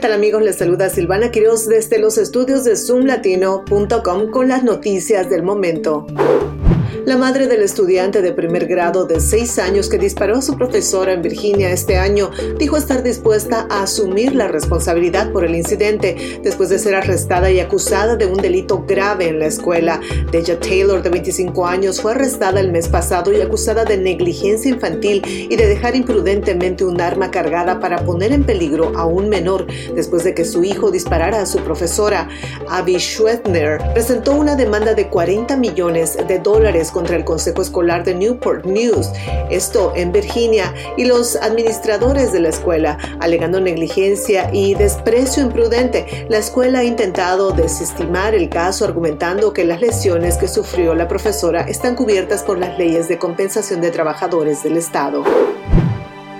tal amigos? Les saluda Silvana Quiroz desde los estudios de zoomlatino.com con las noticias del momento. La madre del estudiante de primer grado de seis años que disparó a su profesora en Virginia este año dijo estar dispuesta a asumir la responsabilidad por el incidente después de ser arrestada y acusada de un delito grave en la escuela. Deja Taylor, de 25 años, fue arrestada el mes pasado y acusada de negligencia infantil y de dejar imprudentemente un arma cargada para poner en peligro a un menor después de que su hijo disparara a su profesora. Abby Schwetner presentó una demanda de 40 millones de dólares contra el Consejo Escolar de Newport News, esto en Virginia, y los administradores de la escuela, alegando negligencia y desprecio imprudente. La escuela ha intentado desestimar el caso argumentando que las lesiones que sufrió la profesora están cubiertas por las leyes de compensación de trabajadores del Estado.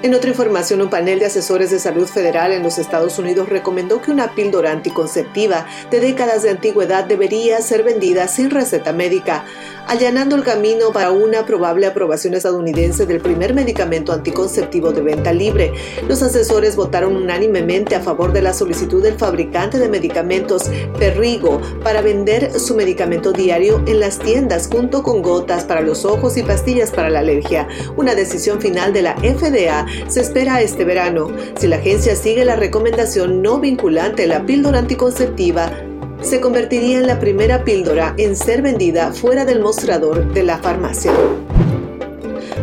En otra información, un panel de asesores de salud federal en los Estados Unidos recomendó que una píldora anticonceptiva de décadas de antigüedad debería ser vendida sin receta médica allanando el camino para una probable aprobación estadounidense del primer medicamento anticonceptivo de venta libre. Los asesores votaron unánimemente a favor de la solicitud del fabricante de medicamentos Perrigo para vender su medicamento diario en las tiendas junto con gotas para los ojos y pastillas para la alergia. Una decisión final de la FDA se espera este verano. Si la agencia sigue la recomendación no vinculante, la píldora anticonceptiva se convertiría en la primera píldora en ser vendida fuera del mostrador de la farmacia.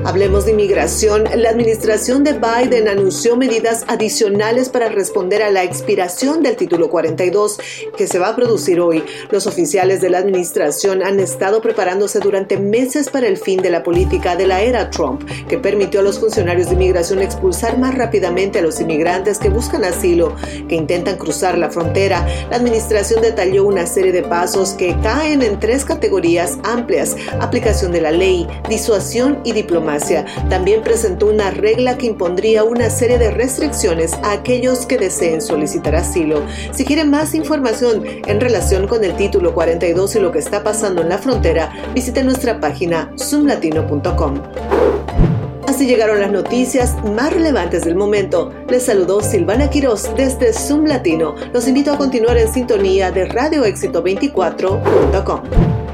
Hablemos de inmigración. La administración de Biden anunció medidas adicionales para responder a la expiración del título 42 que se va a producir hoy. Los oficiales de la administración han estado preparándose durante meses para el fin de la política de la era Trump, que permitió a los funcionarios de inmigración expulsar más rápidamente a los inmigrantes que buscan asilo, que intentan cruzar la frontera. La administración detalló una serie de pasos que caen en tres categorías amplias, aplicación de la ley, disuasión y diplomacia también presentó una regla que impondría una serie de restricciones a aquellos que deseen solicitar asilo. Si quieren más información en relación con el título 42 y lo que está pasando en la frontera, visite nuestra página zoomlatino.com. Así llegaron las noticias más relevantes del momento. Les saludó Silvana Quiroz desde Zoom Latino. Los invito a continuar en sintonía de radioéxito24.com.